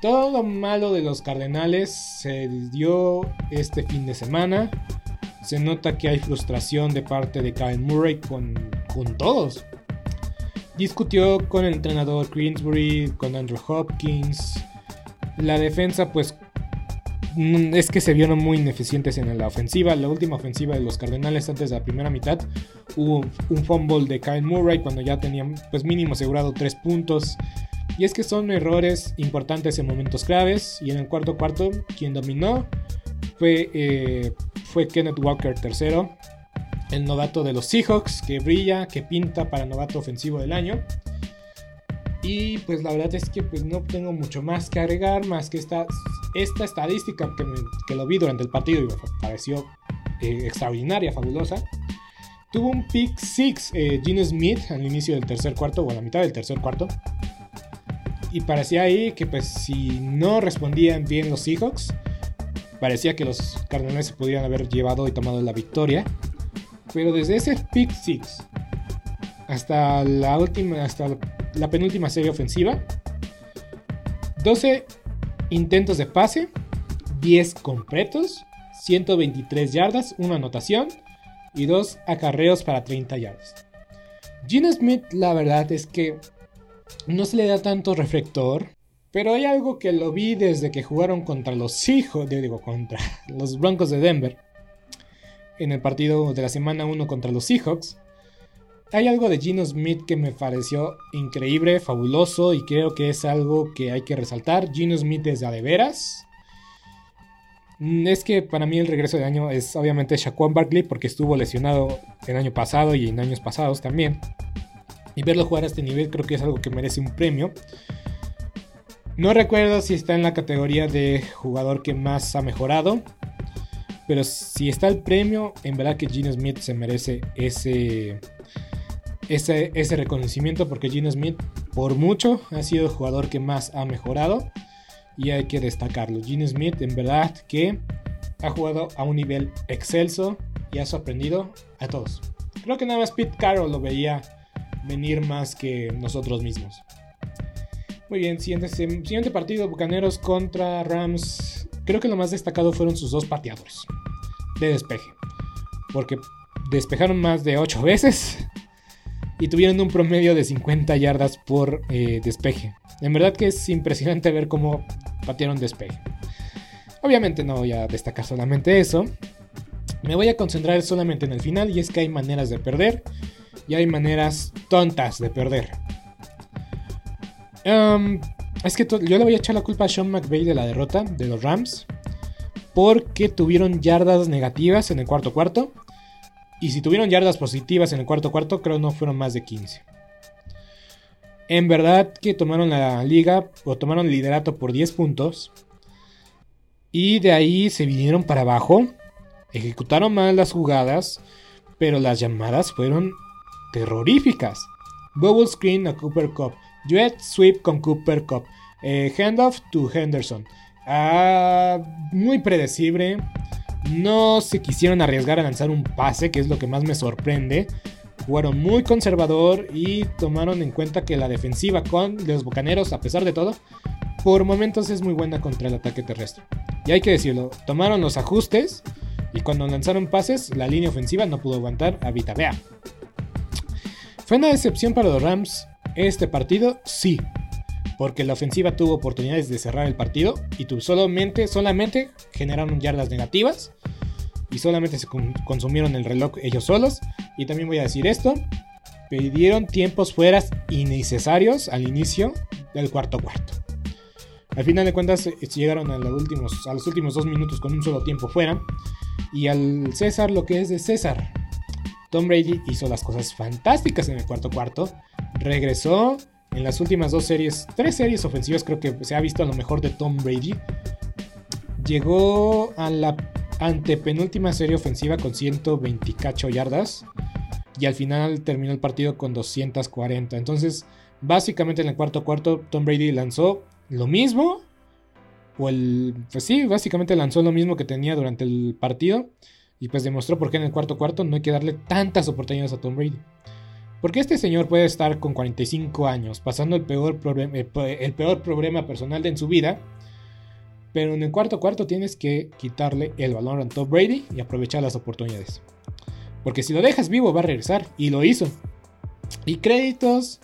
Todo lo malo de los Cardenales se dio este fin de semana. Se nota que hay frustración de parte de Kyle Murray con, con todos. Discutió con el entrenador Greensbury, con Andrew Hopkins. La defensa, pues, es que se vieron muy ineficientes en la ofensiva. La última ofensiva de los Cardenales antes de la primera mitad hubo un fumble de Kyle Murray cuando ya tenían, pues, mínimo asegurado tres puntos. Y es que son errores importantes en momentos claves. Y en el cuarto cuarto, quien dominó fue eh, fue Kenneth Walker tercero, el novato de los Seahawks, que brilla, que pinta para novato ofensivo del año. Y pues la verdad es que pues no tengo mucho más que agregar, más que esta, esta estadística que, que lo vi durante el partido y me pareció eh, extraordinaria, fabulosa. Tuvo un pick 6 eh, Gene Smith al inicio del tercer cuarto o a la mitad del tercer cuarto. Y parecía ahí que pues si no respondían bien los Seahawks, Parecía que los Cardenales se podían haber llevado y tomado la victoria. Pero desde ese pick 6 hasta la última, hasta la penúltima serie ofensiva, 12 intentos de pase, 10 completos, 123 yardas, una anotación y 2 acarreos para 30 yardas. Gene Smith, la verdad es que no se le da tanto reflector pero hay algo que lo vi desde que jugaron contra los hijos, digo, contra los Broncos de Denver. En el partido de la semana 1 contra los Seahawks. Hay algo de Gino Smith que me pareció increíble, fabuloso y creo que es algo que hay que resaltar. Gino Smith es de veras. Mm, es que para mí el regreso de año es obviamente Shaquan Barkley porque estuvo lesionado el año pasado y en años pasados también. Y verlo jugar a este nivel creo que es algo que merece un premio. No recuerdo si está en la categoría de jugador que más ha mejorado. Pero si está el premio, en verdad que Gene Smith se merece ese, ese, reconocimiento porque Gene Smith por mucho ha sido el jugador que más ha mejorado y hay que destacarlo. Gene Smith en verdad que ha jugado a un nivel excelso y ha sorprendido a todos. Creo que nada más Pete Carroll lo veía venir más que nosotros mismos. Muy bien, siguiente, siguiente partido, Bucaneros contra Rams. Creo que lo más destacado fueron sus dos pateadores de despeje. Porque despejaron más de 8 veces y tuvieron un promedio de 50 yardas por eh, despeje. En verdad que es impresionante ver cómo patearon despeje. Obviamente no voy a destacar solamente eso. Me voy a concentrar solamente en el final y es que hay maneras de perder y hay maneras tontas de perder. es que yo le voy a echar la culpa a Sean McVay de la derrota de los Rams porque tuvieron yardas negativas en el cuarto cuarto. Y si tuvieron yardas positivas en el cuarto cuarto, creo no fueron más de 15. En verdad que tomaron la liga o tomaron el liderato por 10 puntos. Y de ahí se vinieron para abajo. Ejecutaron mal las jugadas. Pero las llamadas fueron terroríficas. Bubble screen a Cooper Cup. Jet sweep con Cooper Cup. Eh, handoff to Henderson. Ah, muy predecible. No se quisieron arriesgar a lanzar un pase, que es lo que más me sorprende. Jugaron muy conservador y tomaron en cuenta que la defensiva con los Bucaneros, a pesar de todo, por momentos es muy buena contra el ataque terrestre. Y hay que decirlo, tomaron los ajustes y cuando lanzaron pases, la línea ofensiva no pudo aguantar a Vitabea. ¿Fue una decepción para los Rams este partido? Sí, porque la ofensiva tuvo oportunidades de cerrar el partido y solamente, solamente generaron yardas negativas y solamente se consumieron el reloj ellos solos. Y también voy a decir esto, pidieron tiempos fuera innecesarios al inicio del cuarto cuarto. Al final de cuentas eh, llegaron a los, últimos, a los últimos dos minutos con un solo tiempo fuera. Y al César lo que es de César. Tom Brady hizo las cosas fantásticas en el cuarto cuarto. Regresó en las últimas dos series, tres series ofensivas creo que se ha visto a lo mejor de Tom Brady. Llegó a la antepenúltima serie ofensiva con 128 yardas y al final terminó el partido con 240. Entonces, básicamente en el cuarto cuarto Tom Brady lanzó lo mismo o el pues sí, básicamente lanzó lo mismo que tenía durante el partido y pues demostró por qué en el cuarto cuarto no hay que darle tantas oportunidades a Tom Brady. Porque este señor puede estar con 45 años, pasando el peor, problema, personal de en su vida, pero en el cuarto cuarto tienes que quitarle el balón a Tom Brady y aprovechar las oportunidades. Porque si lo dejas vivo va a regresar, y lo hizo. Y créditos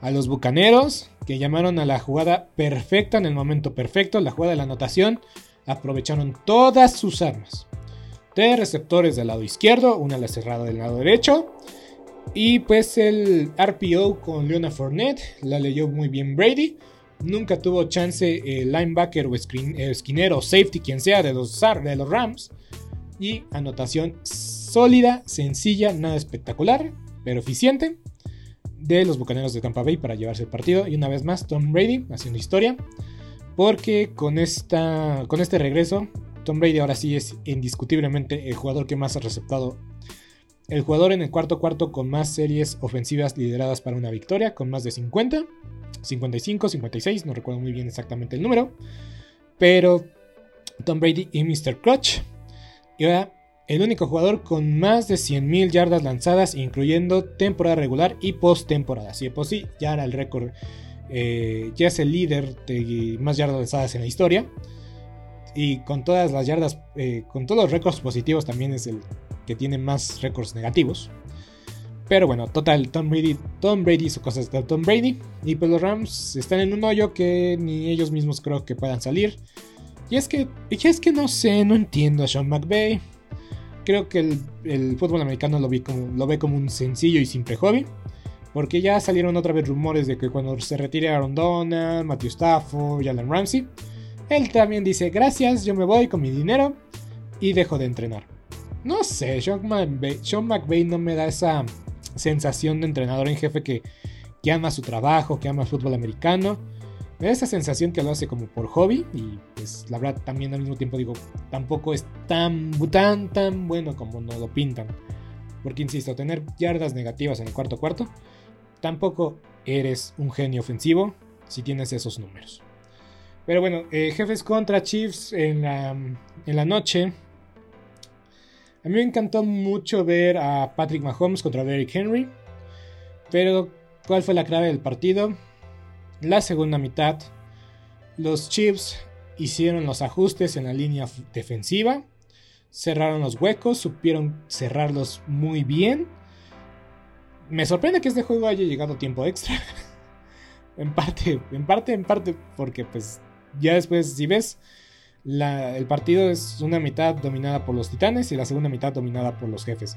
a los Bucaneros, que llamaron a la jugada perfecta en el momento perfecto, la jugada de la anotación, aprovecharon todas sus armas. Tres receptores del lado izquierdo, una a la cerrada del lado derecho, y pues el RPO con Leona Fournette la leyó muy bien Brady. Nunca tuvo chance el linebacker o esquinero o safety, quien sea de los, de los Rams. Y anotación sólida, sencilla, nada espectacular, pero eficiente de los Bucaneros de Tampa Bay para llevarse el partido. Y una vez más, Tom Brady haciendo historia. Porque con, esta, con este regreso, Tom Brady ahora sí es indiscutiblemente el jugador que más ha receptado el jugador en el cuarto cuarto con más series ofensivas lideradas para una victoria, con más de 50, 55, 56, no recuerdo muy bien exactamente el número. Pero Tom Brady y Mr. Crutch era el único jugador con más de 100.000 yardas lanzadas, incluyendo temporada regular y postemporada. Si de por sí ya era el récord, eh, ya es el líder de más yardas lanzadas en la historia. Y con todas las yardas, eh, con todos los récords positivos, también es el que tiene más récords negativos. Pero bueno, total, Tom Brady, Tom Brady hizo cosas de Tom Brady. Y pues los Rams están en un hoyo que ni ellos mismos creo que puedan salir. Y es que, y es que no sé, no entiendo a Sean McVay. Creo que el, fútbol americano lo, ve como un sencillo y simple hobby. Porque ya salieron otra vez rumores de que cuando se retire Aaron Donald, Matthew Stafford y Alan Ramsey, Él también dice, gracias, yo me voy con mi dinero y dejo de entrenar. No sé, Sean McVay, no me da esa sensación de entrenador en jefe que, que ama su trabajo, que ama el fútbol americano. Me da esa sensación que lo hace como por hobby y pues la verdad también al mismo tiempo digo, tampoco es tan, tan, tan bueno como nos lo pintan. Porque insisto, tener yardas negativas en el cuarto cuarto, tampoco eres un genio ofensivo si tienes esos números. Pero bueno, eh, jefes contra Chiefs en la, en la noche. A mí me encantó mucho ver a Patrick Mahomes contra Derrick Henry. Pero, ¿cuál fue la clave del partido? La segunda mitad. Los Chiefs hicieron los ajustes en la línea defensiva. Cerraron los huecos, supieron cerrarlos muy bien. Me sorprende que este juego haya llegado a tiempo extra. en parte, en parte, en parte, porque pues ya después, si ves, el partido es una mitad dominada por los titanes y la segunda mitad dominada por los jefes.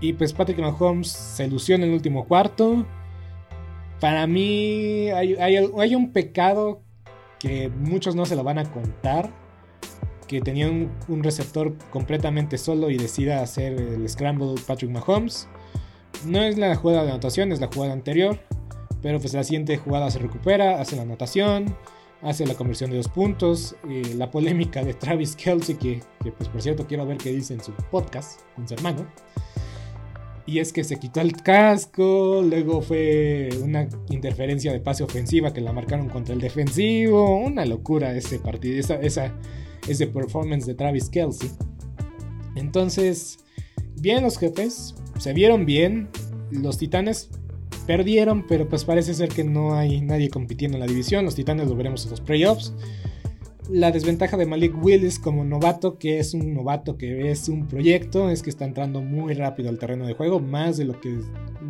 Y pues Patrick Mahomes se lució en el último cuarto. Para mí hay, un pecado que muchos no se lo van a contar. Que tenía un, un, receptor completamente solo y decida hacer el scramble Patrick Mahomes. No es la jugada de anotación, es la jugada anterior. Pero pues la siguiente jugada se recupera, hace la anotación hace la conversión de dos puntos. Eh, la polémica de Travis Kelsey, que, pues por cierto quiero ver qué dice en su podcast con su hermano. Y es que se quitó el casco, luego fue una interferencia de pase ofensiva que la marcaron contra el defensivo. Una locura ese partido, esa, esa, ese performance de Travis Kelsey. Entonces, bien los jefes, se vieron bien. Los titanes Perdieron, pero pues parece ser que no hay nadie compitiendo en la división. Los Titanes lo veremos en los playoffs. La desventaja de Malik Willis como novato, que es un novato que es un proyecto, es que está entrando muy rápido al terreno de juego, más de lo que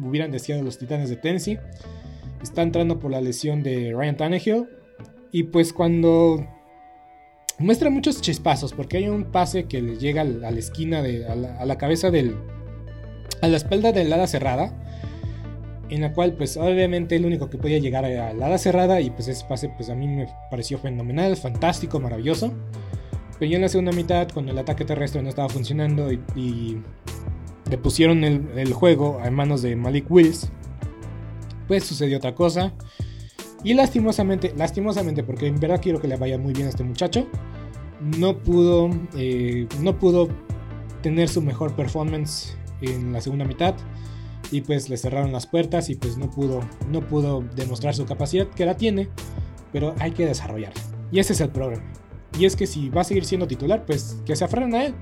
hubieran deseado los Titanes de Tennessee. Está entrando por la lesión de Ryan Tannehill. Y pues cuando muestra muchos chispazos, porque hay un pase que le llega a la esquina, de, a, la, a la cabeza del... a la espalda del ala cerrada en la cual pues obviamente el único que podía llegar a la cerrada y pues ese pase pues a mí me pareció fenomenal, fantástico, maravilloso. Pero ya en la segunda mitad, cuando el ataque terrestre no estaba funcionando y, le pusieron el, juego a manos de Malik Wills, pues sucedió otra cosa. Y lastimosamente, lastimosamente, porque en verdad quiero que le vaya muy bien a este muchacho, no pudo, eh, no pudo tener su mejor performance en la segunda mitad y pues le cerraron las puertas y pues no pudo, no pudo demostrar su capacidad que la tiene, pero hay que desarrollarla. Y ese es el problema. Y es que si va a seguir siendo titular, pues que se aferren a él,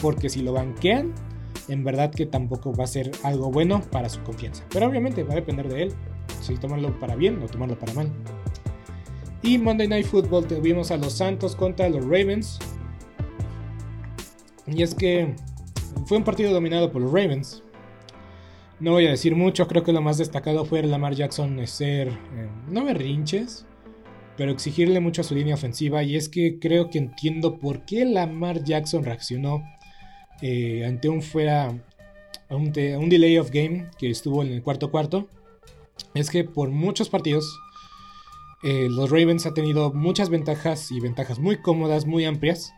porque si lo banquean, en verdad que tampoco va a ser algo bueno para su confianza. Pero obviamente va a depender de él, si tomarlo para bien o tomarlo para mal. Y Monday Night Football tuvimos a los Santos contra los Ravens. Y es que fue un partido dominado por los Ravens. No voy a decir mucho, creo que lo más destacado fue Lamar Jackson ser, eh, no berrinches, pero exigirle mucho a su línea ofensiva. Y es que creo que entiendo por qué Lamar Jackson reaccionó eh, ante un fuera, un, un delay of game que estuvo en el cuarto cuarto. Es que por muchos partidos eh, los Ravens han tenido muchas ventajas y ventajas muy cómodas, muy amplias.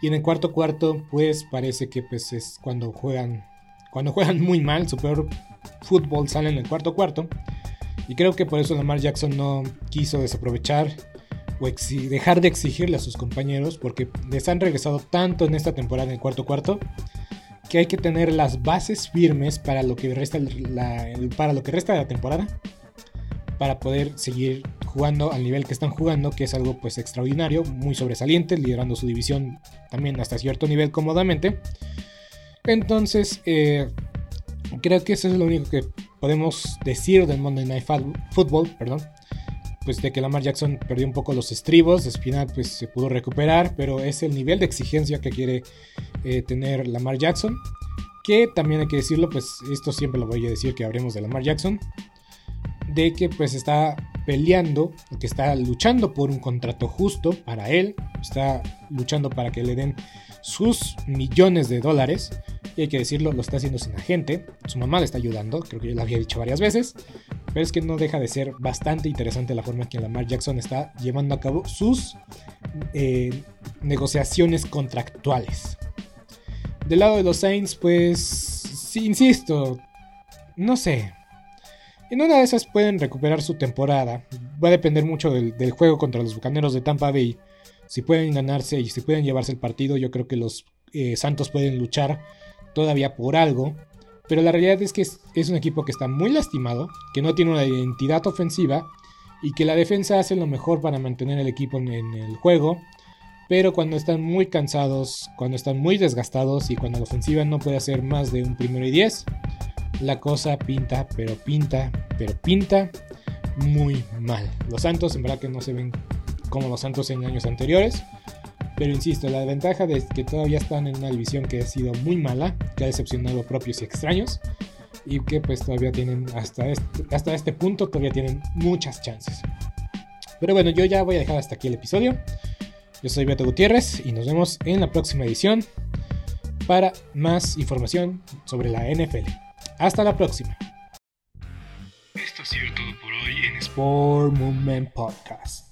Y en el cuarto cuarto, pues parece que pues, es cuando juegan cuando juegan muy mal, su peor fútbol sale en el cuarto cuarto. Y creo que por eso Lamar Jackson no quiso desaprovechar o dejar de exigirle a sus compañeros, porque les han regresado tanto en esta temporada en el cuarto cuarto, que hay que tener las bases firmes para lo que resta, para lo que resta de la temporada, para poder seguir jugando al nivel que están jugando, que es algo pues extraordinario, muy sobresaliente, liderando su división también hasta cierto nivel cómodamente. Entonces, eh, creo que eso es lo único que podemos decir del Monday Night Football, perdón. Pues de que Lamar Jackson perdió un poco los estribos, Espinal pues se pudo recuperar, pero es el nivel de exigencia que quiere eh, tener Lamar Jackson. Que también hay que decirlo, pues esto siempre lo voy a decir que hablemos de Lamar Jackson. De que pues está peleando, que está luchando por un contrato justo para él, está luchando para que le den sus millones de dólares. Y hay que decirlo, lo está haciendo sin agente. Su mamá le está ayudando, creo que yo lo había dicho varias veces. Pero es que no deja de ser bastante interesante la forma en que Lamar Jackson está llevando a cabo sus eh, negociaciones contractuales. Del lado de los Saints, pues, insisto, no sé. En una de esas pueden recuperar su temporada. Va a depender mucho del, juego contra los Bucaneros de Tampa Bay. Si pueden ganarse y si pueden llevarse el partido, yo creo que los eh, Santos pueden luchar todavía por algo. Pero la realidad es que es, un equipo que está muy lastimado, que no tiene una identidad ofensiva y que la defensa hace lo mejor para mantener el equipo en el juego pero cuando están muy cansados, cuando están muy desgastados y cuando la ofensiva no puede hacer más de un primero y diez, la cosa pinta, pero pinta, pero pinta muy mal. Los Santos en verdad que no se ven como los Santos en años anteriores. Pero insisto, la ventaja de que todavía están en una división que ha sido muy mala, que ha decepcionado propios y extraños, y que pues todavía tienen hasta este, hasta este punto, todavía tienen muchas chances. Pero bueno, yo ya voy a dejar hasta aquí el episodio. Yo soy Beto Gutiérrez y nos vemos en la próxima edición para más información sobre la NFL. Hasta la próxima. Esto ha sido todo por hoy en Sport Movement Podcast.